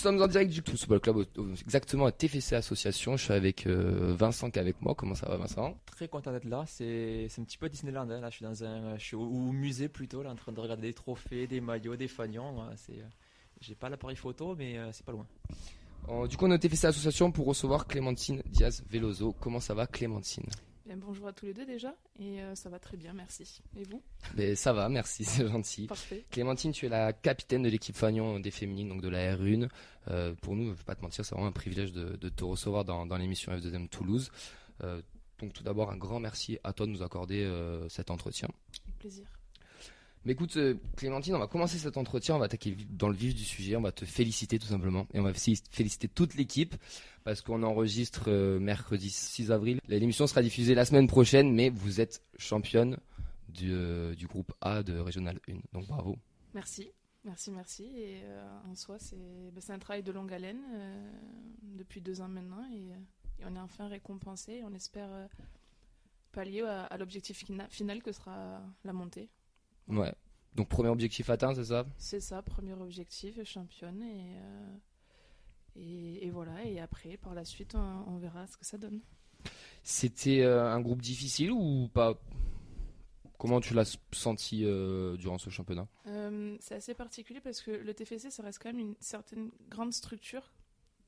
Nous sommes en direct du Football Club, exactement à TFC Association. Je suis avec euh, Vincent qui est avec moi. Comment ça va, Vincent? Très content d'être là. C'est un petit peu Disneyland. Hein. Là, je suis dans un, je suis au, musée plutôt, là, en train de regarder des trophées, des maillots, des fanions. C'est, j'ai pas l'appareil photo, mais euh, c'est pas loin. du coup, on est au TFC Association pour recevoir Clémentine Diaz Veloso. Comment ça va, Clémentine? Bonjour à tous les deux déjà, et euh, ça va très bien, merci. Et vous? Mais Ça va, merci, c'est gentil. Parfait. Clémentine, tu es la capitaine de l'équipe Fagnon des féminines, donc de la R1. Euh, pour nous, je ne vais pas te mentir, c'est vraiment un privilège de, te recevoir dans, l'émission F2M Toulouse. Euh, donc tout d'abord, un grand merci à toi de nous accorder cet entretien. Avec plaisir. Mais écoute, Clémentine, on va commencer cet entretien, on va attaquer dans le vif du sujet, on va te féliciter tout simplement, et on va féliciter toute l'équipe parce qu'on enregistre euh, mercredi 6 avril. L'émission sera diffusée la semaine prochaine, mais vous êtes championne du, euh, du groupe A de Régional 1. Donc bravo. Merci. Merci, merci. Et euh, en soi, bah, c'est un travail de longue haleine depuis deux ans maintenant. Et, on est enfin récompensé. On espère pallier à l'objectif final que sera la montée. Ouais. Donc premier objectif atteint, c'est ça? C'est ça, premier objectif, championne. Et et, voilà, et après, par la suite, on, verra ce que ça donne. C'était euh, un groupe difficile ou pas? Comment tu l'as senti euh, durant ce championnat? Euh, C'est assez particulier parce que le TFC, ça reste quand même une certaine grande structure.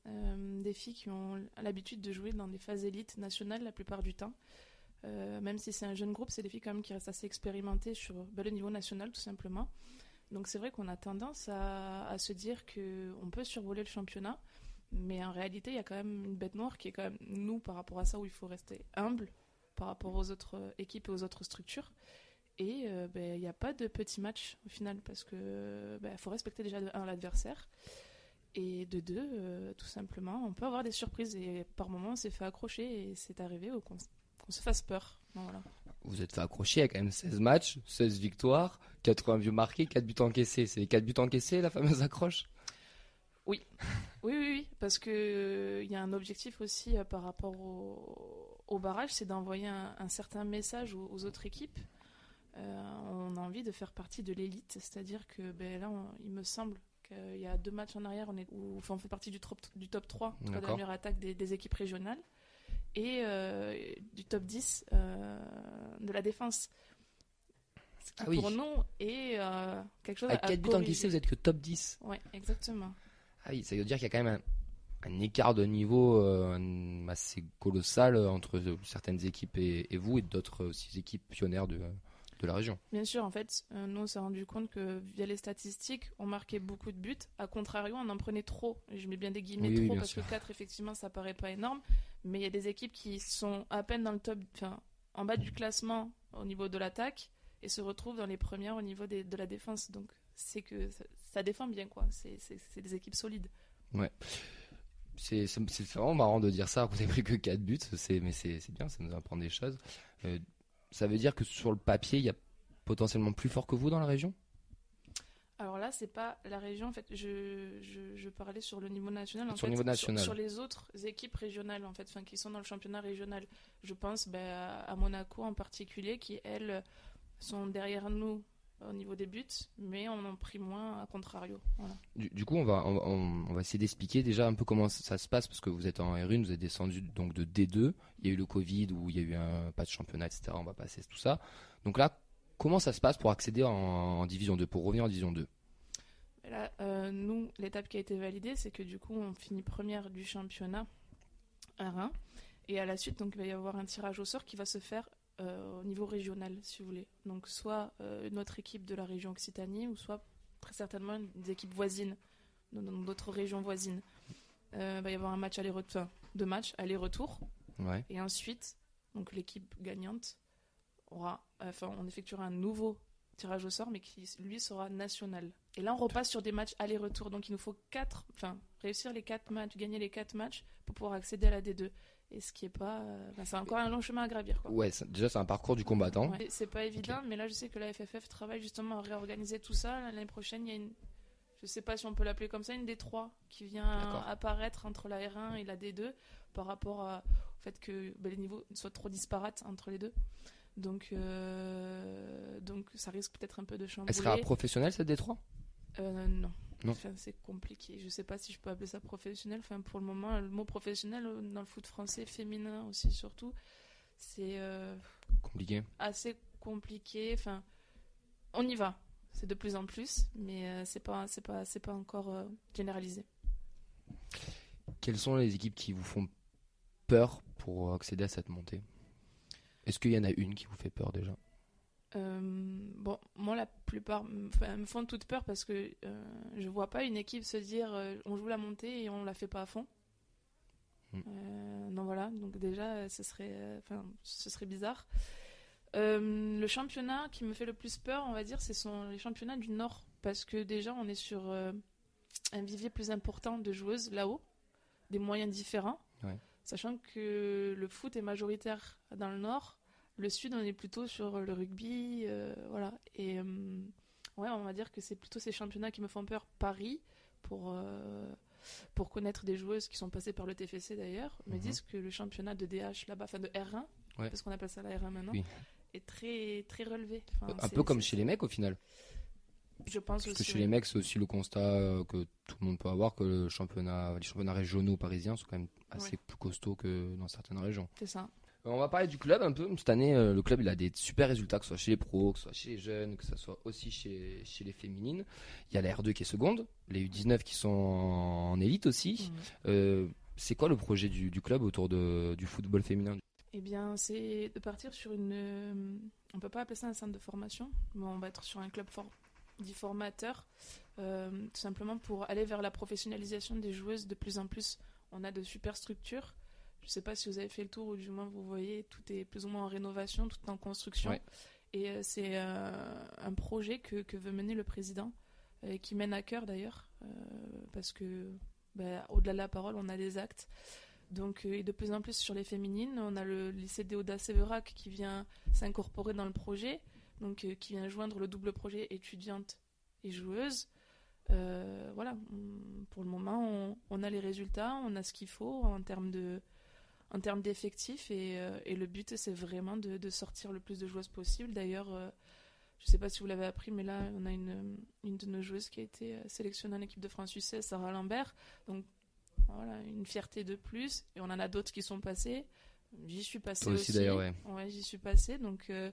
des filles qui ont l'habitude de jouer dans des phases élites nationales la plupart du temps. Même si c'est un jeune groupe, c'est des filles quand même qui restent assez expérimentées sur bah, le niveau national tout simplement. Donc c'est vrai qu'on a tendance à, se dire qu'on peut survoler le championnat, mais en réalité, il y a quand même une bête noire qui est quand même nous par rapport à ça où il faut rester humble par rapport aux autres euh, équipes et aux autres structures. Et euh, ben, il n'y a pas de petit match au final parce que ben, faut respecter déjà de un l'adversaire et de deux, euh, tout simplement, on peut avoir des surprises et par moments on s'est fait accrocher et c'est arrivé qu'on se fasse peur. voilà. Vous êtes fait accrocher, a quand même 16 matchs, 16 victoires, 80 buts marqués, 4 buts encaissés. C'est 4 buts encaissés la fameuse accroche? Oui. oui, oui, oui, parce que il euh, y a un objectif aussi euh, par rapport au, barrage, c'est d'envoyer un, certain message aux, autres équipes. Euh, on a envie de faire partie de l'élite, c'est-à-dire que ben, là, il me semble qu'il y a deux matchs en arrière, on, est, où, on fait partie du, top, du top 3 de la meilleure attaque des, équipes régionales et du top 10 de la défense. Ce qui ah pour nous est quelque chose à 4 buts encaissés, vous êtes que top 10. Oui, exactement. Ah oui, ça veut dire qu'il y a quand même un, écart de niveau euh, assez colossal entre certaines équipes et, vous et d'autres aussi équipes pionnières de, de, la région. Bien sûr, en fait, euh, nous on s'est rendu compte que via les statistiques, on marquait beaucoup de buts. A contrario, on en prenait trop. je mets bien des guillemets trop parce que 4, effectivement, ça paraît pas énorme. Mais il y a des équipes qui sont à peine dans le top, enfin, en bas du classement au niveau de l'attaque et se retrouvent dans les premières au niveau de la défense. Donc c'est que ça, défend bien, quoi. C'est des équipes solides. Ouais. C'est vraiment marrant de dire ça, vous n'avez pris que 4 buts, mais c'est bien, ça nous apprend des choses. Euh, ça veut dire que sur le papier, il y a potentiellement plus fort que vous dans la région? Alors là, c'est pas la région. En fait, je, je, parlais sur le niveau national. En sur niveau national. Sur, les autres équipes régionales, en fait, enfin, qui sont dans le championnat régional. Je pense ben, à Monaco en particulier, qui elles sont derrière nous au niveau des buts, mais on en pris moins à contrario. Du, coup, on va, on, va essayer d'expliquer déjà un peu comment ça, se passe, parce que vous êtes en R1, vous êtes descendu donc de D2, il y a eu le Covid, où il y a eu un pas de championnat, etc. On va passer tout ça. Donc là, comment ça se passe pour accéder en, Division 2, pour revenir en Division 2 Là, euh, nous, l'étape qui a été validée, c'est que du coup, on finit première du championnat R1. Et à la suite, donc, il va y avoir un tirage au sort qui va se faire euh, au niveau régional, si vous voulez. Donc soit euh, notre équipe de la région Occitanie, ou soit très certainement des équipes voisines, dans d'autres régions voisines. Euh, il va y avoir un match aller-retour, deux matchs aller-retour. Et ensuite, donc l'équipe gagnante aura, enfin, on effectuera un nouveau tirage au sort, mais qui lui sera national. Et là, on repasse sur des matchs aller-retour. Donc, il nous faut quatre, enfin, réussir les quatre matchs, gagner les quatre matchs pour pouvoir accéder à la D2 et ce qui est pas euh, c'est encore un long chemin à gravir quoi. ouais déjà c'est un parcours du combattant. C'est pas évident mais là je sais que la FFF travaille justement à réorganiser tout ça. L'année prochaine il y a une je sais pas si on peut l'appeler comme ça une D3 qui vient apparaître entre la R1 et la D2 par rapport au fait que ben, les niveaux soient trop disparates entre les deux donc euh, donc ça risque peut-être un peu de changer elle sera professionnelle cette D3 euh, non. Enfin, c'est compliqué. Je sais pas si je peux appeler ça professionnel. Enfin, pour le moment, le mot professionnel euh, dans le foot français, féminin aussi surtout, c'est euh, Compliqué. assez compliqué. Enfin, on y va. C'est de plus en plus, mais euh, c'est pas, c'est pas, c'est pas encore euh, généralisé. Quelles sont les équipes qui vous font peur pour accéder à cette montée? Est-ce qu'il y en a une qui vous fait peur déjà? Euh, bon, moi, la plupart me font toute peur parce que euh, je vois pas une équipe se dire euh, on joue la montée et on la fait pas à fond. Mm. Euh, non, voilà, donc déjà, ce serait, ce serait bizarre. Le championnat qui me fait le plus peur, on va dire, ce sont les championnats du Nord parce que déjà, on est sur un vivier plus important de joueuses là-haut, des moyens différents. Ouais. Sachant que le foot est majoritaire dans le Nord, le Sud, on est plutôt sur le rugby, euh, voilà. Et euh, ouais, on va dire que c'est plutôt ces championnats qui me font peur. Paris, pour, euh, pour connaître des joueuses qui sont passées par le TFC d'ailleurs, me Mhm. disent que le championnat de DH là-bas, enfin de R1, Ouais. parce qu'on appelle ça la R1 maintenant, Oui. est très, très relevé. Enfin, Un peu comme chez les mecs au final. Je pense Parce que chez les mecs, c'est aussi le constat euh, que tout le monde peut avoir que le championnat, les championnats régionaux parisiens sont quand même assez plus costauds que dans certaines régions. C'est ça. Euh, On va parler du club un peu. Cette année, euh, le club il a des super résultats, que ce soit chez les pros, que ce soit chez les jeunes, que ce soit aussi chez, chez les féminines. Il y a la R2 qui est seconde, les U19 qui sont en, élite aussi. Mhm. Euh, c'est quoi le projet du, du club autour de, du football féminin? Eh bien, c'est de partir sur une. on peut pas appeler ça un centre de formation, mais on va être sur un club for- dit formateur, euh, tout simplement pour aller vers la professionnalisation des joueuses de plus en plus. On a de super structures. Je sais pas si vous avez fait le tour ou du moins vous voyez, tout est plus ou moins en rénovation, tout est en construction. Ouais. Et euh, c'est euh, un projet que, que veut mener le président, euh, qui mène à cœur d'ailleurs, euh, parce que bah, au-delà de la parole, on a des actes. Donc, et de plus en plus sur les féminines, on a le lycée Déodat Séverac qui vient s'incorporer dans le projet, donc euh, qui vient joindre le double projet étudiante et joueuse. Euh, voilà, on- pour le moment, on, on a les résultats, on a ce qu'il faut en termes de en termes d'effectifs et, euh, et le but c'est vraiment de, de sortir le plus de joueuses possible. D'ailleurs, je ne sais pas si vous l'avez appris, mais là on a une, une de nos joueuses qui a été sélectionnée en équipe de France U16, Sarah Lambert. Donc voilà, une fierté de plus. Et on en a d'autres qui sont passés. J'y suis passée Toi aussi, d'ailleurs, ouais. Ouais, j'y suis passée. Donc euh,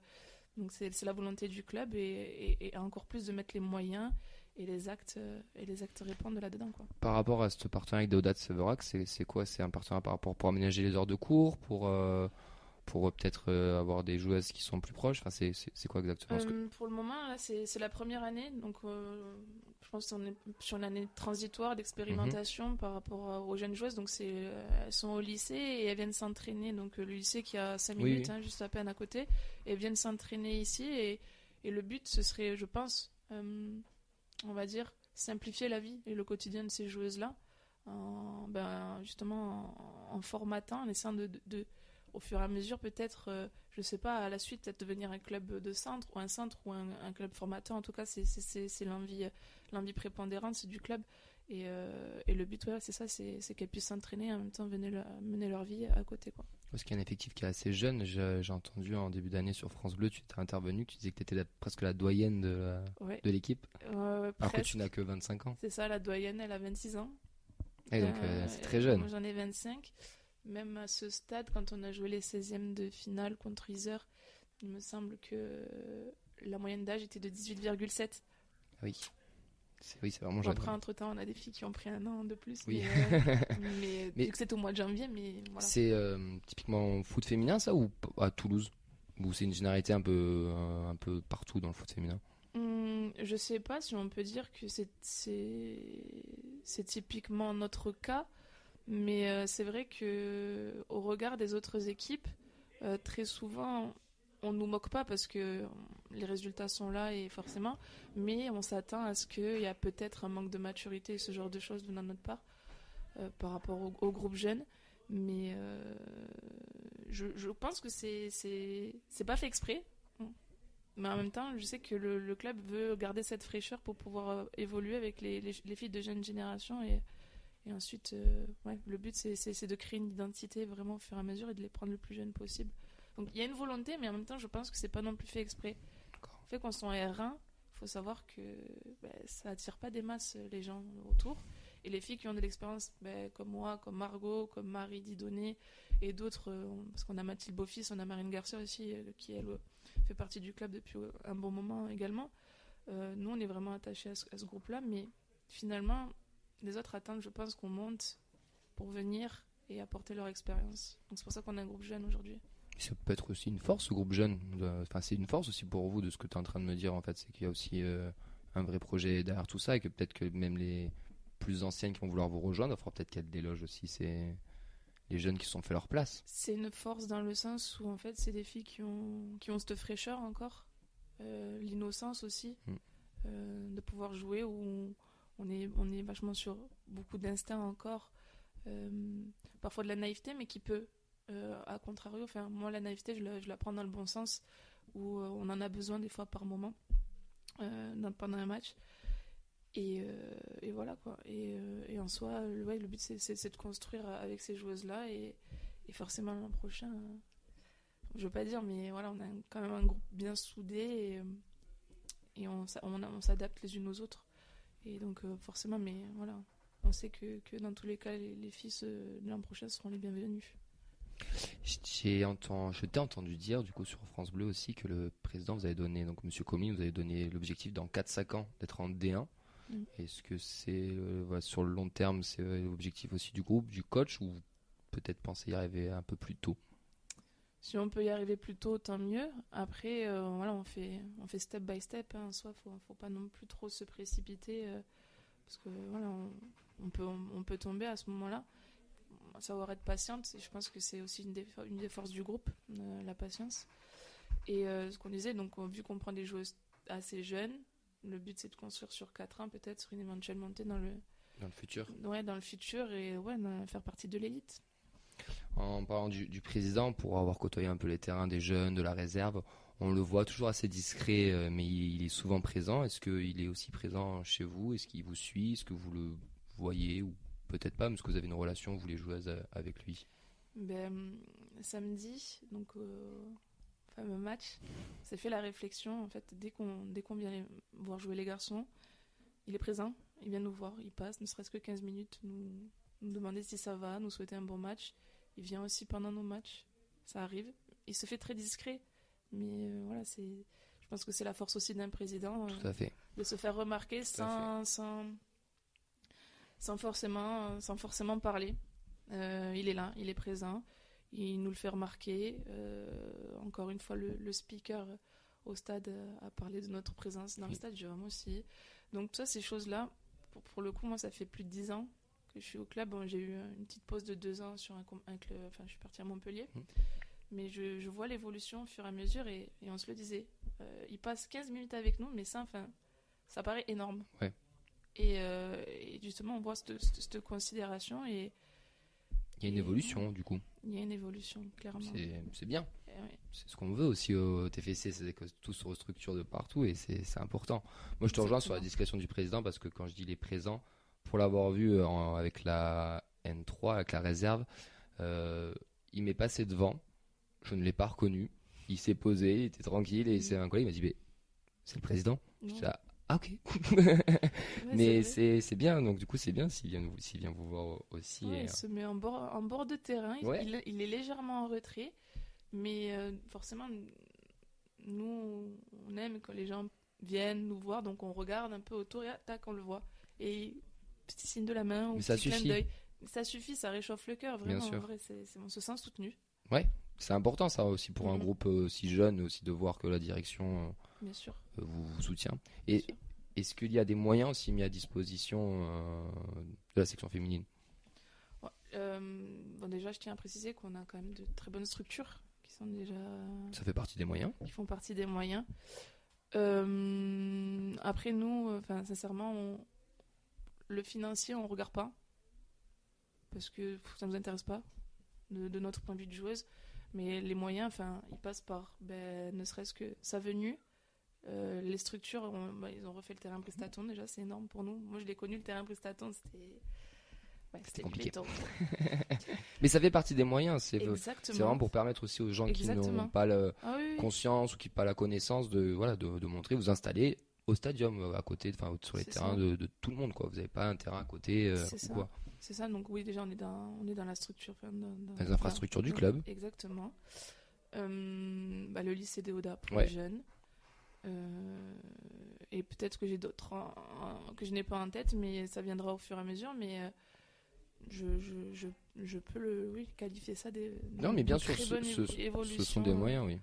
donc c'est la volonté du club et, encore plus de mettre les moyens et les actes et les actes là-dedans. Par rapport à ce partenariat avec Deodat Severac, c'est quoi? C'est un partenariat par rapport pour aménager les heures de cours, pour, euh, pour euh, peut-être euh, avoir des joueuses qui sont plus proches enfin, C'est quoi exactement Parce que- Euh, pour le moment, là, c'est c'est la première année, donc euh, je pense qu'on est sur une année transitoire d'expérimentation par rapport à- aux jeunes joueuses. Donc c'est, euh, elles sont au lycée et elles viennent s'entraîner. Donc euh, le lycée qui a 5 Oui, minutes, oui. hein, juste à peine à côté, et elles viennent s'entraîner ici. Et, et le but, ce serait, je pense, euh, on va dire, simplifier la vie et le quotidien de ces joueuses-là, en, ben, justement en, en formatant, en essayant de, de- de- au fur et à mesure, peut-être, euh, je sais pas, à la suite, peut-être devenir un club de centre ou un centre ou un, un club formateur. En tout cas, c'est- c'est c'est- c'est l'envie euh, l'envie prépondérante c'est du club. Et, euh, et le but, ouais, c'est ça, c'est qu'elles puissent s'entraîner et en même temps mener leur, mener leur vie à côté. Quoi. Parce qu'il y a un effectif qui est assez jeune. J'ai entendu en début d'année sur France Bleu, tu t'es intervenu, tu disais que tu étais presque la doyenne de, Ouais. l'équipe, Euh, alors que tu n'as que 25 ans. C'est ça, la doyenne, elle a 26 ans. Et donc, euh, c'est très jeune. Moi, j'en ai 25. Même à ce stade, quand on a joué les 16e de finale contre Isère, il me semble que la moyenne d'âge était de 18,7. Oui, c'est oui, c'est vraiment jeune. après, entre-temps, on a des filles qui ont pris un an de plus. Oui. Mais, euh, mais, Mais- vu que c'est au mois de janvier, mais voilà. C'est euh, typiquement foot féminin, ça, ou à Toulouse? Ou c'est une généralité un peu, euh, un peu partout dans le foot féminin? Hum, je sais pas si on peut dire que c'est typiquement notre cas, mais euh, c'est vrai que au regard des autres équipes, euh, très souvent on nous moque pas parce que les résultats sont là et forcément, mais on s'attend à ce qu'il y a peut-être un manque de maturité et ce genre de choses de notre part euh, par rapport au, groupe jeune. Mais je, pense que c'est c'est pas fait exprès. Mais en même temps, je sais que le, club veut garder cette fraîcheur pour pouvoir évoluer avec les filles de jeune génération. Et, et ensuite, euh, ouais, le but, c'est- de créer une identité vraiment au fur et à mesure et de les prendre le plus jeune possible. Donc il y a une volonté, mais en même temps, je pense que c'est pas non plus fait exprès. Le fait qu'on soit en R1, faut savoir que ben, ça attire pas des masses les gens autour. Et les filles qui ont de l'expérience, ben, comme moi, comme Margot, comme Marie Didonné et d'autres, euh, parce qu'on a Mathilde Beaufils, on a Marine Garcia aussi, euh, qui elle fait partie du club depuis un bon moment également. Euh, nous, on est vraiment attachés à ce, groupe-là, mais finalement, les autres attendent, je pense, qu'on monte pour venir et apporter leur expérience. Donc c'est pour ça qu'on a un groupe jeune aujourd'hui. Ça peut être aussi une force, ce groupe jeune. Enfin, c'est une force aussi pour vous de ce que tu es en train de me dire, en fait. C'est qu'il y a aussi un vrai projet derrière tout ça et que peut-être que même les plus anciennes qui vont vouloir vous rejoindre. Il faudra peut-être qu'il y ait des loges aussi. C'est les jeunes qui se sont fait leur place. C'est une force dans le sens où en fait c'est des filles qui ont, qui ont cette fraîcheur encore, euh, l'innocence aussi, mm. euh, de pouvoir jouer où on est, on est vachement sur beaucoup d'instinct encore, euh, parfois de la naïveté mais qui peut, à contrario, enfin moi la naïveté je la, je la, prends dans le bon sens où on en a besoin des fois par moment pendant un match. Et, euh, et, voilà quoi. Et, euh, en soi, le, but c'est de construire avec ces joueuses-là et, forcément l'an prochain, je veux pas dire, mais voilà, on a quand même un groupe bien soudé et, on, on s'adapte les unes aux autres. Et donc euh, forcément, mais voilà, on sait que, que dans tous les cas, les, les filles de l'an prochain seront les bienvenues. J'ai entendu, je t'ai entendu dire du coup sur France Bleu aussi que le président vous avait donné, donc Monsieur Comey vous avez donné l'objectif dans 4-5 ans d'être en D1. Mm. Est-ce que c'est euh, sur le long terme, c'est euh, l'objectif aussi du groupe, du coach, ou peut-être penser y arriver un peu plus tôt? Si on peut y arriver plus tôt, tant mieux. Après, euh, voilà, on fait, on fait step by step. Hein. Soit, faut, faut pas non plus trop se précipiter, parce que voilà, on, peut, on, peut tomber à ce moment-là. Savoir être patiente, je pense que c'est aussi une des, une des forces du groupe, la patience. Et ce qu'on disait, donc vu qu'on prend des joueuses assez jeunes, le but c'est de construire sur 4 ans peut-être sur une éventuelle montée dans le dans le futur ouais dans le futur et ouais faire partie de l'élite en parlant du, président pour avoir côtoyé un peu les terrains des jeunes de la réserve on le voit toujours assez discret euh, mais il, est souvent présent est-ce qu'il est aussi présent chez vous? Est-ce qu'il vous suit? Est-ce que vous le voyez ou peut-être pas? Parce que vous avez une relation vous les jouez avec lui? Ben, samedi donc euh, fameux match, c'est fait la réflexion. En fait, dès qu'on vient voir jouer les garçons, il est présent, il vient nous voir, il passe, ne serait-ce que 15 minutes, nous demander si ça va, nous souhaiter un bon match. Il vient aussi pendant nos matchs, ça arrive. Il se fait très discret, mais euh, voilà, c'est. Je pense que c'est la force aussi d'un président euh, de se faire remarquer sans, sans, sans forcément sans forcément parler. Euh, il est là, il est présent il nous le fait remarquer. Euh, encore une fois, le, speaker au stade a parlé de notre présence dans le stade, moi aussi. Donc ça, ces choses-là, pour, le coup, moi, ça fait plus de dix ans que je suis au club. j'ai eu une petite pause de deux ans sur un, club, enfin, je suis partie à Montpellier. Mmh. Mais je, vois l'évolution au fur et à mesure et, on se le disait. Euh, il passe 15 minutes avec nous, mais ça, enfin, ça paraît énorme. Euh, et, justement, on voit cette, cette considération et il y a une évolution du coup. Il y a une évolution, clairement. C'est bien. Eh c'est ce qu'on veut aussi au TFC, c'est que tout se restructure de partout et c'est important. Moi je te rejoins sur la discrétion du président parce que quand je dis il est présent, pour l'avoir vu euh, avec la N3, avec la réserve, euh, il m'est passé devant, je ne l'ai pas reconnu, il s'est posé, il était tranquille et c'est un collègue, il m'a dit c'est le président. Ah ok. mais c'est bien, donc du coup c'est bien s'il vient, vient vous voir aussi. il euh, se met en bord, en bord de terrain, il, il, est légèrement en retrait, mais euh, forcément nous on aime quand les gens viennent nous voir, donc on regarde un peu autour et tac on le voit. Et petit signe de la main ou petit ça clin d'œil. Ça suffit, ça réchauffe le cœur, vraiment. En vrai, c'est, on se sent soutenu. Ouais, c'est important ça aussi pour un mm-hmm. groupe aussi jeune, aussi de voir que la direction Bien sûr. Euh, vous, soutient. Et est-ce qu'il y a des moyens aussi mis à disposition euh, de la section féminine? Euh, bon, déjà, je tiens à préciser qu'on a quand même de très bonnes structures qui sont déjà. Ça fait partie des moyens. Qui font partie des moyens. après, nous, enfin, sincèrement, le financier, on regarde pas parce que ça nous intéresse pas de, de, notre point de vue de joueuse. Mais les moyens, enfin, ils passent par, ben, ne serait-ce que sa venue, euh, les structures, bah, ils ont refait le terrain Pristaton déjà, c'est énorme pour nous. Moi, je l'ai connu le terrain Pristaton, c'était. c'était compliqué. Mais ça fait partie des moyens, c'est vraiment pour permettre aussi aux gens qui n'ont pas la ah conscience ou qui n'ont pas la connaissance de, voilà, de, montrer, vous installer au stadium, euh, à côté, enfin sur les terrains de, de tout le monde, quoi. Vous n'avez pas un terrain à côté euh, C'est ou ça. quoi. C'est ça, donc oui, déjà on est dans, on est dans la structure. dans, dans- Les infrastructures du club. Exactement. Euh, bah, le lycée Déoda pour Ouais. les jeunes. Euh, et peut-être que j'ai d'autres que je n'ai pas en tête, mais ça viendra au fur et à mesure. Mais je, je, je, je peux le oui, qualifier ça des. Non, mais bien sûr, ce, ce- sont des moyens, oui.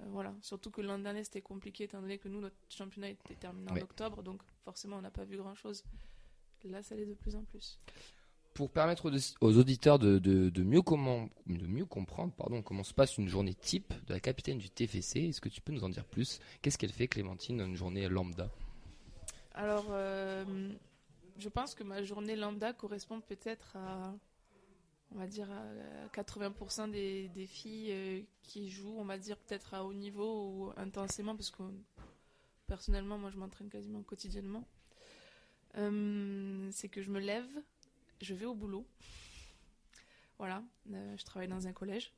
Euh, voilà, surtout que l'an dernier c'était compliqué étant donné que nous notre championnat était terminé en Ouais. octobre, donc forcément on n'a pas vu grand chose. Là, ça l'est de plus en plus. Pour permettre aux, aux auditeurs de, de, de mieux comment, de mieux comprendre pardon, comment se passe une journée type de la capitaine du TFC, est-ce que tu peux nous en dire plus? Qu'est-ce qu'elle fait, Clémentine, une journée lambda? Alors, euh, je pense que ma journée lambda correspond peut-être à, on va dire, à 80% des, des filles euh, qui jouent, on va dire peut-être à haut niveau ou intensément, parce que personnellement, moi, je m'entraîne quasiment quotidiennement. Euh, c'est que je me lève, je vais au boulot. Voilà, euh, je travaille dans un collège.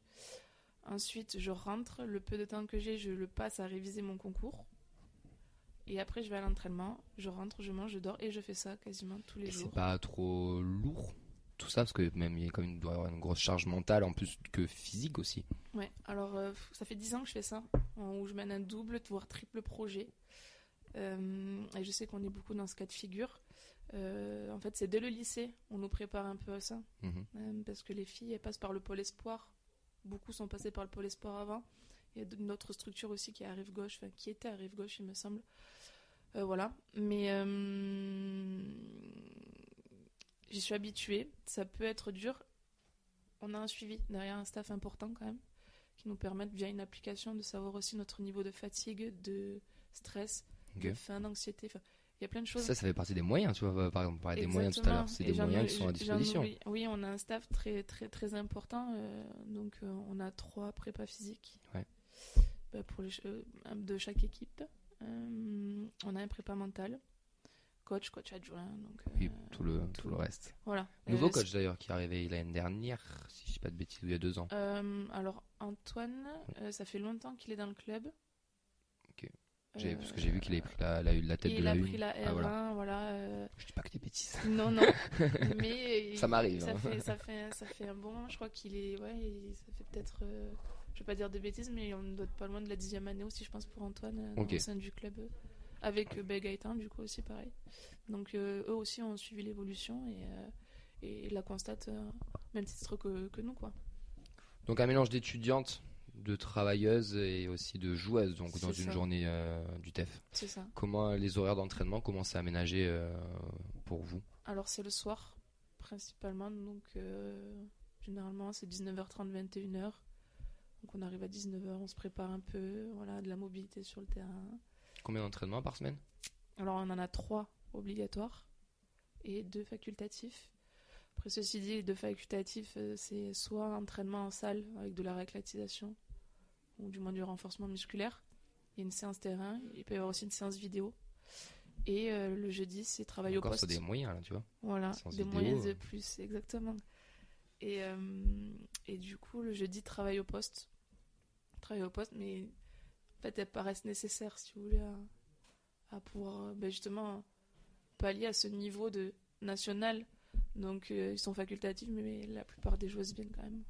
Ensuite, je rentre. Le peu de temps que j'ai, je le passe à réviser mon concours. Et après, je vais à l'entraînement, je rentre, je mange, je dors et je fais ça quasiment tous les Et jours. c'est pas trop lourd tout ça parce que même il y a quand même une grosse charge mentale en plus que physique aussi. Ouais, alors euh, ça fait 10 ans que je fais ça, où je mène un double, voire triple projet. Euh, et je sais qu'on est beaucoup dans ce cas de figure. Euh, en fait, c'est dès le lycée, on nous prépare un peu à ça. Mhm. Parce que les filles, elles passent par le pôle espoir. Beaucoup sont passées par le pôle espoir avant. Il y a une autre structure aussi qui est à rive gauche, enfin qui était à rive gauche, il me semble. Voilà. Mais j'y suis habituée. Ça peut être dur. On a un suivi derrière un staff important quand même, qui nous permettent via une application de savoir aussi notre niveau de fatigue, de stress, de faim, d'anxiété. Enfin, il y a plein de choses. Ça, ça fait partie des moyens, tu vois. Par exemple, on parlait des moyens tout à l'heure. C'est des moyens qui sont à disposition. Oui, on a un staff très très très important. euh, donc euh, on a trois prépas physiques Ouais. Bah, pour les, euh, de chaque équipe. On a un prépa mental, coach, coach adjoint. Donc, Puis euh, tout le, tout le reste. Voilà. Nouveau Euh, coach d'ailleurs qui est arrivé l'année dernière, si je dis pas de bêtises, il y a deux ans. euh, alors Antoine, ça fait longtemps qu'il est dans le club. Ok. Euh, parce que j'ai vu qu'il avait pris la, la, la tête il de la a une. pris la R1, Ah, voilà. voilà. euh, Je dis pas que des bêtises. Non, non. mais Ça m'arrive, Ça, hein. fait, ça, fait, ça fait un bon moment. Je crois qu'il est. Ouais, il- ça fait peut-être. euh, je vais pas dire de bêtises, mais on doit être pas loin de la dixième année aussi, je pense, pour Antoine, au sein du club. Avec ben, Gaëtan, du coup, aussi pareil. Donc, euh, eux aussi ont suivi l'évolution et, euh, et la constatent euh, au même titre que, que nous, quoi. Donc un mélange d'étudiantes, de travailleuses et aussi de joueuses donc dans une journée du TEF. C'est ça. Comment les horaires d'entraînement, comment c'est aménagé pour vous? Alors, c'est le soir, principalement. Donc, généralement, c'est 19h30, 21h. Donc, on arrive à 19h, on se prépare un peu. Voilà, de la mobilité sur le terrain. Combien d'entraînements par semaine? Alors, on en a trois obligatoires et deux facultatifs. Après, ceci dit, les deux facultatifs, euh, c'est soit entraînement en salle avec de la réclatisation ou du moins du renforcement musculaire. Il y a une séance terrain, il peut y avoir aussi une séance vidéo. Et euh, le jeudi, c'est travail au poste. sur des moyens là, tu vois. Voilà, des vidéo, moyens de euh. plus, exactement. Et, euh, et du coup, le jeudi, travail au poste. Travail au poste, mais fait, elles paraissent nécessaires, si vous voulez, à, à pouvoir euh, ben, justement pallier à ce niveau de national. Donc, euh, ils sont facultatifs, mais, la plupart des joueuses viennent quand même.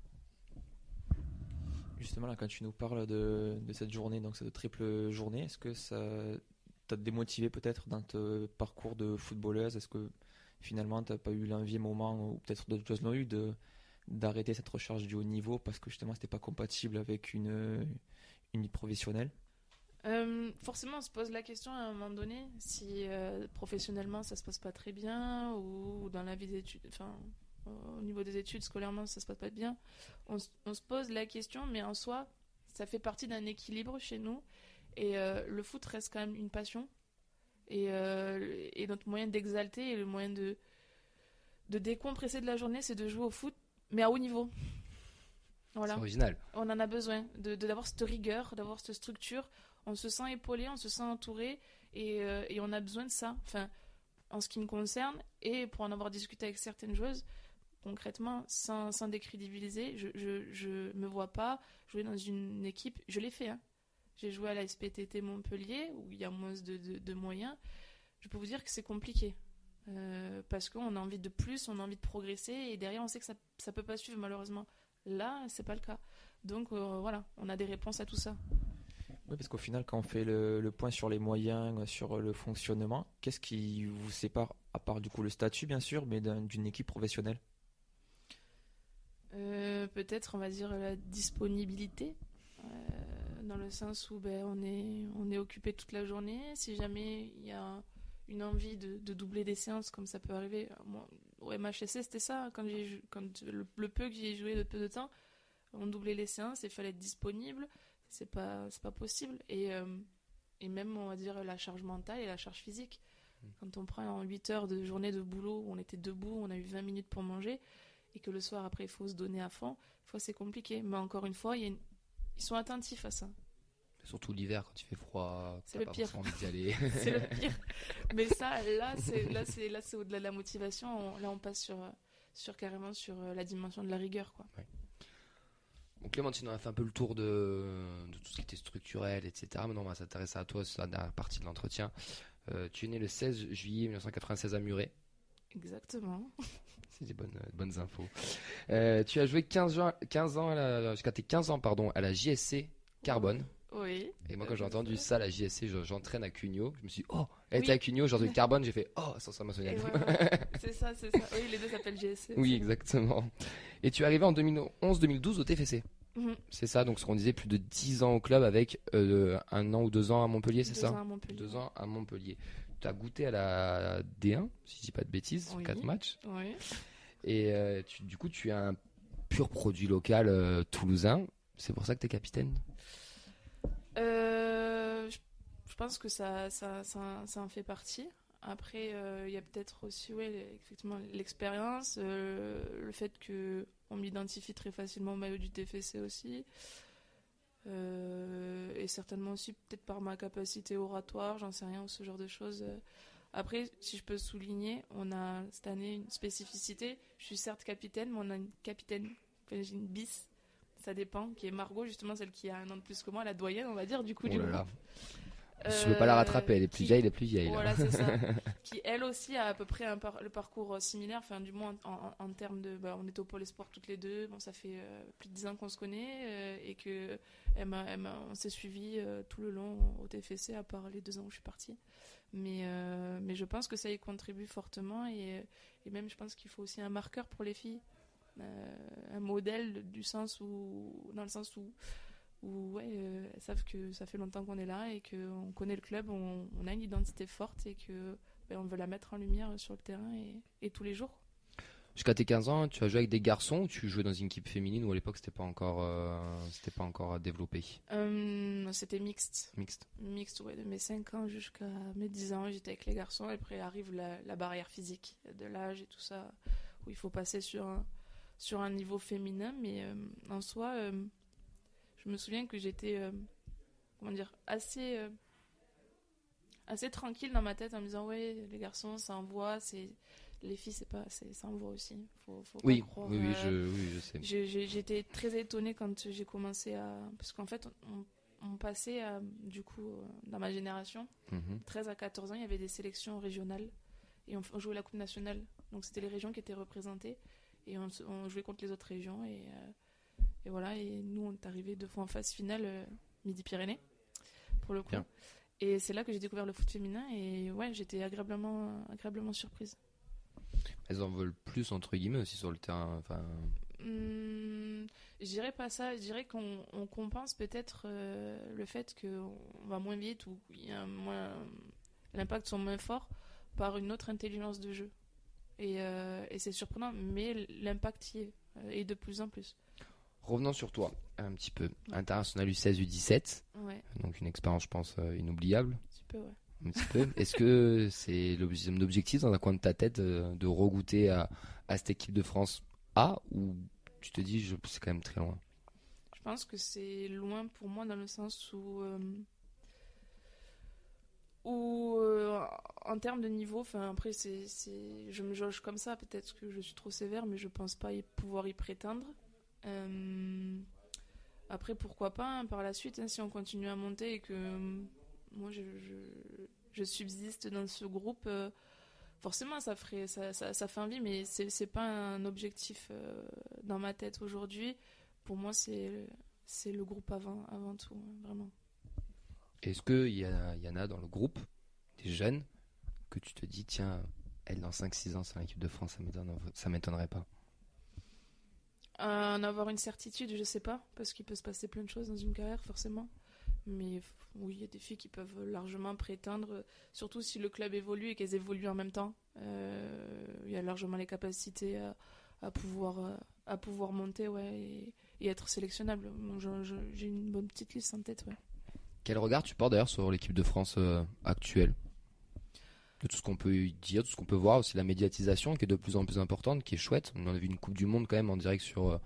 Justement, là, quand tu nous parles de, cette journée, donc cette triple journée, est-ce que ça t'a démotivé peut-être dans ton parcours de footballeuse? Est-ce que finalement, t'as pas eu l'envie, moment, ou peut-être d'autres choses l'ont eu, d'arrêter cette recherche du haut niveau parce que justement, c'était pas compatible avec une, une vie professionnelle? Euh, forcément, on se pose la question à un moment donné si euh, professionnellement ça se passe pas très bien ou dans la vie d'études, enfin au niveau des études scolairement ça se passe pas bien. On, se pose la question, mais en soi, ça fait partie d'un équilibre chez nous et euh, le foot reste quand même une passion et, et notre moyen d'exalter et le moyen de de décompresser de la journée, c'est de jouer au foot, mais à haut niveau. Voilà C'est original. on en a besoin de de- d'avoir cette rigueur, d'avoir cette structure. On se sent épaulé, on se sent entouré et, euh, et on a besoin de ça. Enfin, en ce qui me concerne et pour en avoir discuté avec certaines joueuses, concrètement, sans, décrédibiliser, je, je, je me vois pas jouer dans une équipe. Je l'ai fait, hein. j'ai joué à la SPTT Montpellier, où il y a moins de, de, moyens, je peux vous dire que c'est compliqué. Euh, parce qu'on a envie de plus, on a envie de progresser, et derrière, on sait que ça ne peut pas suivre, malheureusement. Là, c'est pas le cas. Donc euh, voilà, on a des réponses à tout ça. Oui, parce qu'au final, quand on fait le, point sur les moyens, sur le fonctionnement, qu'est-ce qui vous sépare, à part du coup le statut bien sûr, mais d'une équipe professionnelle? Euh, Peut-être, on va dire, la disponibilité. Euh, dans le sens où ben, on, est, occupé toute la journée. Si jamais il y a une envie de, doubler des séances, comme ça peut arriver. Au MHSC, c'était ça. Quand, le, le, peu que j'y ai joué de peu de temps, on doublait les séances, il fallait être disponible c'est pas c'est pas possible. Et euh, et même on va dire la charge mentale et la charge physique. Mm. quand on prend 8 heures de journée de boulot où on était debout on a eu 20 minutes pour manger et que le soir après il faut se donner à fond fois c'est compliqué. Mais encore une fois ils sont attentifs à ça. Surtout l'hiver quand il fait froid c'est le pire. c'est le pire. Mais ça là c'est là c'est là c'est au-delà de la motivation. Là on passe sur sur carrément sur euh, la dimension de la rigueur quoi donc Clémentine, on a fait un peu le tour de, tout ce qui était structurel, etc. Maintenant, on va s'intéresser à toi, sur la dernière partie de l'entretien. Euh, tu es né le 16 juillet 1996 à Muret. Exactement. C'est des bonnes, bonnes infos. Euh, tu as joué 15 ans, 15 ans jusqu'à tes 15 ans pardon, à la JSC Carbone. Oui. Et moi, quand j'ai entendu ça, la JSC, j'entraîne à Cugno. Je me suis dit, oh, elle était à Cugno, j'ai entendu Carbone, j'ai fait, oh, ça, ça m'a sonné. c'est ça, c'est ça. Oui, les deux s'appellent JSC. Oui, exactement. Et tu es arrivé en 2011-2012 au TFC. Mhm. C'est ça, donc ce qu'on disait, plus de 10 ans au club avec euh, un an ou deux ans à Montpellier, c'est ça ans à Montpellier. Deux ans à Montpellier. Tu as goûté à la D1, si je dis pas de bêtises, sur 4 matchs. Oui. Et euh, du coup, tu es un pur produit local euh, toulousain. C'est pour ça que tu es capitaine Je pense que ça, ça, ça, ça en fait partie. Après, il y a peut-être aussi ouais, effectivement l'expérience, le fait que on m'identifie très facilement au maillot du TFC aussi. Euh, et certainement aussi peut-être par ma capacité oratoire, j'en sais rien, ou ce genre de choses. Après, si je peux souligner, on a cette année une spécificité. Je suis certes capitaine, mais on a une capitaine, j'ai une bis, ça dépend, qui est Margot, justement celle qui a un an de plus que moi, la doyenne, on va dire, du coup. Oh là je ne veux pas la rattraper, elle est plus vieille, elle est plus vieille. Voilà, c'est ça. qui elle aussi a à peu près un le parcours euh, similaire, enfin du moins en, termes de, bah, on est au pôle espoir toutes les deux. Bon, ça fait euh, plus de 10 ans qu'on se connaît euh, et que elle on s'est suivi tout le long au TFC à part les deux ans où je suis partie. Mais mais je pense que ça y contribue fortement et, et même je pense qu'il faut aussi un marqueur pour les filles, un modèle du sens où dans le sens où où ouais, euh, elles savent que ça fait longtemps qu'on est là et qu'on connaît le club, on, a une identité forte et que ben, on veut la mettre en lumière sur le terrain et, tous les jours. Jusqu'à tes 15 ans, tu as joué avec des garçons ou tu jouais dans une équipe féminine ou à l'époque c'était pas encore euh, c'était pas encore développé? Euh, C'était mixte. Mixte. Mixte, ouais, de mes 5 ans jusqu'à mes 10 ans, j'étais avec les garçons et après arrive la, barrière physique de l'âge et tout ça où il faut passer sur un, sur un niveau féminin mais en soi je me souviens que j'étais euh, comment dire assez euh, assez tranquille dans ma tête en me disant ouais les garçons ça envoie c'est les filles c'est pas ça envoie aussi. Faut, faut oui, croire, oui, oui, je, oui je sais. J'étais très étonnée quand j'ai commencé à parce qu'en fait on, passait du coup euh, dans ma génération 13 mhm. à 14 ans il y avait des sélections régionales et on, jouait la coupe nationale. Donc c'était les régions qui étaient représentées et on, on jouait contre les autres régions et et voilà, et nous, on est arrivé deux fois en phase finale euh, Midi-Pyrénées, pour le coup. Et c'est là que j'ai découvert le foot féminin et ouais, j'étais agréablement, agréablement surprise. Elles en veulent plus, entre guillemets, aussi sur le terrain. Enfin... Hum, je dirais pas ça, je dirais qu'on compense peut-être euh, le fait qu'on va moins vite ou il y a moins. L'impact sont moins fort par une autre intelligence de jeu. Et, euh, et c'est surprenant, mais l'impact y est, et de plus en plus. Revenons sur toi un petit peu. International U16, U17. Donc une expérience, je pense, euh, inoubliable. Un petit peu, ouais. Un petit peu. Est-ce que c'est l'objectif dans un coin de ta tête euh, de regoûter à, cette équipe de France A ou tu te dis c'est quand même très loin? Je pense que c'est loin pour moi dans le sens où. Euh, ou en termes de niveau, enfin après c'est, je me jauge comme ça, peut-être que je suis trop sévère, mais je pense pas y pouvoir y prétendre. Euh, après, pourquoi pas hein, par la suite, hein, si on continue à monter et que euh, moi je, subsiste dans ce groupe, euh, forcément ça, ferait, ça, ça, fait envie, mais c'est, c'est pas un objectif dans ma tête aujourd'hui. Pour moi, c'est, c'est le groupe avant, avant tout, hein, vraiment. Est-ce qu'il y, y en a dans le groupe, des jeunes, que tu te dis, tiens, elle dans 5-6 ans sur l'équipe de France, ça m'étonnerait pas? En avoir une certitude, je sais pas, parce qu'il peut se passer plein de choses dans une carrière, forcément. Mais oui, il y a des filles qui peuvent largement prétendre, surtout si le club évolue et qu'elles évoluent en même temps. Euh, il y a largement les capacités à, pouvoir, à pouvoir monter ouais, et, être sélectionnable. J'ai une bonne petite liste en tête. Quel regard tu portes d'ailleurs sur l'équipe de France euh, actuelle? De tout ce qu'on peut dire, tout ce qu'on peut voir, aussi la médiatisation qui est de plus en plus importante, qui est chouette. On a vu une Coupe du Monde quand même en direct sur, euh,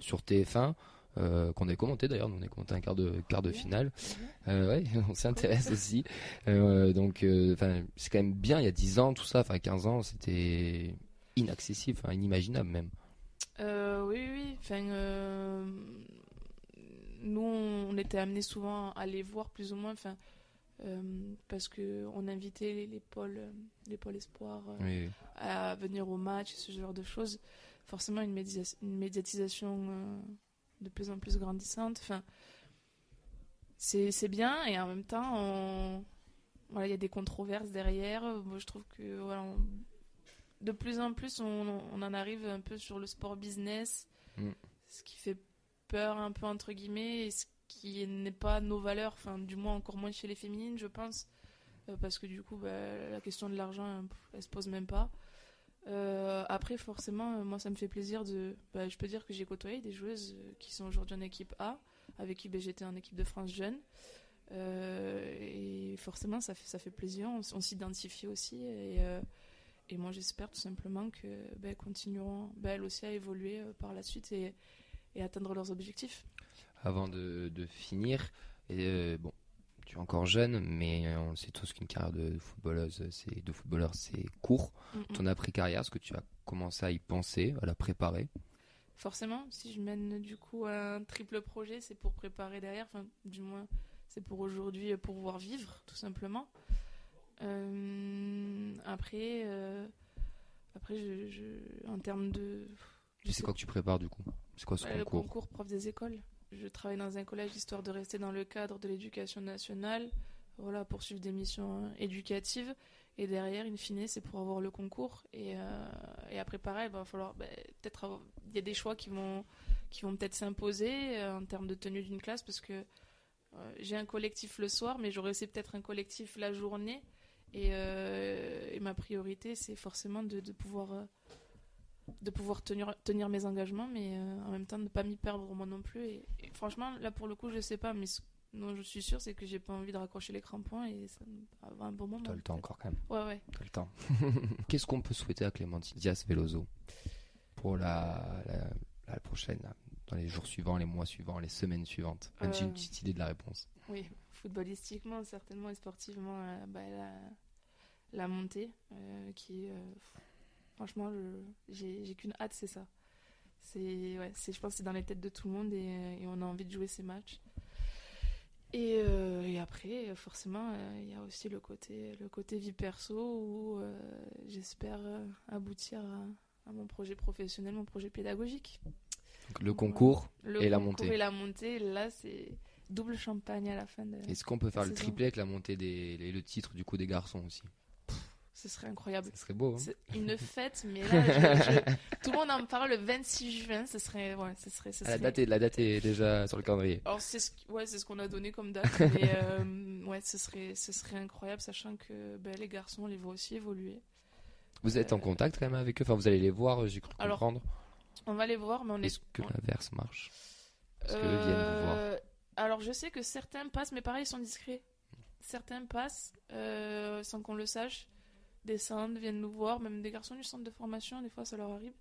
sur TF1. Euh, qu'on a commenté d'ailleurs, on a commenté un quart de quart de finale. Euh, ouais, on s'intéresse aussi. Euh, donc, c'est quand même bien. Il y a 10 ans, tout ça, enfin 15 ans, c'était inaccessible, enfin inimaginable même. oui, oui. Enfin, nous, on était amenés souvent à les voir plus ou moins. Enfin, euh, parce qu'on invitait les, les pôles, les pôles espoirs euh, à venir au match, ce genre de choses. Forcément, une, une médiatisation euh, de plus en plus grandissante. Enfin, c'est bien et en même temps, voilà, il y a des controverses derrière. Moi, je trouve que voilà, de plus en plus, on, on, en arrive un peu sur le sport business, mm. ce qui fait peur un peu entre guillemets, et ce qui n'est pas nos valeurs, enfin du moins encore moins chez les féminines, je pense, euh, parce que du coup, bah, la question de l'argent, elle, se pose même pas. Euh, après, forcément, euh, moi, ça me fait plaisir de. Bah, je peux dire que j'ai côtoyé des joueuses qui sont aujourd'hui en équipe A, avec qui bah, j'étais en équipe de France jeune. et forcément, ça fait, plaisir. On, s'identifie aussi. Et, et moi, j'espère tout simplement qu'elles continueront, elles aussi, à évoluer par la suite et, et atteindre leurs objectifs avant de, finir. Et, euh, bon, tu es encore jeune, mais on sait tous qu'une carrière de footballeuse, c'est de footballeur, c'est court. Ton après-carrière, est-ce que tu as commencé à y penser, à la préparer? Forcément, si je mène du coup un triple projet, c'est pour préparer derrière, enfin, du moins, c'est pour aujourd'hui pour pouvoir vivre, tout simplement. Euh, après, euh, après je, en termes de. C'est quoi que tu prépares du coup? C'est quoi ce concours? Le concours prof des écoles je travaille dans un collège histoire de rester dans le cadre de l'éducation nationale, voilà, poursuivre des missions hein, éducatives. Et derrière, in fine, c'est pour avoir le concours. Et, euh, après, pareil, il va falloir ben, peut-être Il y a des choix qui vont, qui vont peut-être s'imposer euh, en termes de tenue d'une classe parce que euh, j'ai un collectif le soir, mais j'aurais aussi peut-être un collectif la journée. Et, ma priorité, c'est forcément de pouvoir de pouvoir tenir, tenir mes engagements, mais euh, en même temps de ne pas m'y perdre moi non plus. Et, franchement, là pour le coup, je sais pas, mais ce dont je suis sûr, c'est que j'ai pas envie de raccrocher les crampons et ça va un bon moment. T'as le temps encore quand même. Ouais, ouais. T'as le temps. Qu'est-ce qu'on peut souhaiter à Clémentine Diaz Veloso pour la, la, prochaine, dans les jours suivants, les mois suivants, les semaines suivantes? Même j'ai une euh, petite idée de la réponse. Oui, footballistiquement, certainement, et sportivement, euh, bah, la, montée qui est Franchement, j'ai qu'une hâte, c'est ça. C'est, ouais, je pense que c'est dans les têtes de tout le monde et, on a envie de jouer ces matchs. Et, euh, après, forcément, euh, il y a aussi le côté, le côté vie perso où euh, j'espère aboutir à, mon projet professionnel, mon projet pédagogique. le concours et la montée. Et la montée, là, c'est double champagne à la fin de. Est-ce qu'on peut faire le triplé avec la montée des le titre du coup des garçons aussi? Ce serait incroyable. Ce serait beau. Hein une fête, mais là, tout le monde en parle le 26 juin. Ce serait, ouais, ce serait, La, date est, la date est déjà sur le calendrier. Alors, c'est ce, ouais, c'est ce qu'on a donné comme date. mais euh, ouais, ce serait, ce serait incroyable, sachant que ben, les garçons, on les voit aussi évoluer. Vous êtes en euh, contact quand même avec eux? Enfin, vous allez les voir, j'ai cru comprendre. On va les voir, mais on est. Est-ce que l'inverse marche? Est-ce qu'eux viennent vous voir? Euh, Alors, je sais que certains passent, mais pareil, ils sont discrets. Certains passent sans qu'on le sache descendent, viennent nous voir, même des garçons du centre de formation, des fois ça leur arrive.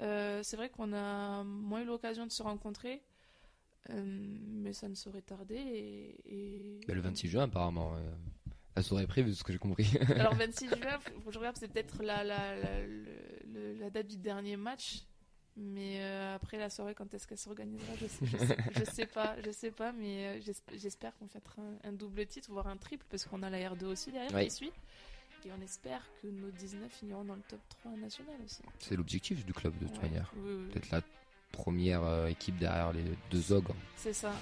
Euh, c'est vrai qu'on a moins eu l'occasion de se rencontrer, euh, mais ça ne saurait tarder. Et, bah, le 26 juin, apparemment. Euh, la soirée prévue, ce que j'ai compris. Alors, 26 juin, je regarde, c'est peut-être la, la, la, la, date du dernier match. Mais après la soirée, quand est-ce qu'elle s'organisera, je sais, je, sais, je sais pas, je sais pas, mais j'esp- j'espère qu'on fêtera un, un double titre, voire un triple, parce qu'on a la R2 aussi derrière Oui. qui suit. Et on espère que nos 19 finiront dans le top 3 national aussi. C'est l'objectif du club de toute Ouais. manière. Oui, oui, oui. Peut-être la première euh, équipe derrière les deux ogres. C'est ça.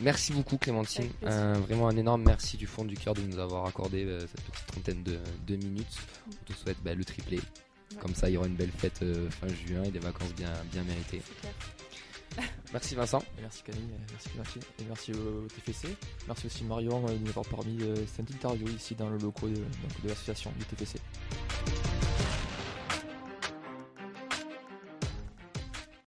Merci beaucoup Clémentine. Un- vraiment un énorme merci du fond du cœur de nous avoir accordé euh, cette petite trentaine de, de minutes. On te souhaite bah, le triplé. Ouais. Comme ça, il y aura une belle fête euh, fin juin et des vacances bien, bien méritées. C'est clair. Merci Vincent. Merci Camille, merci Clémentine, et merci au TFC. Merci aussi Marion euh, de nous permis euh, cette interview ici dans le locaux de l'association du TFC.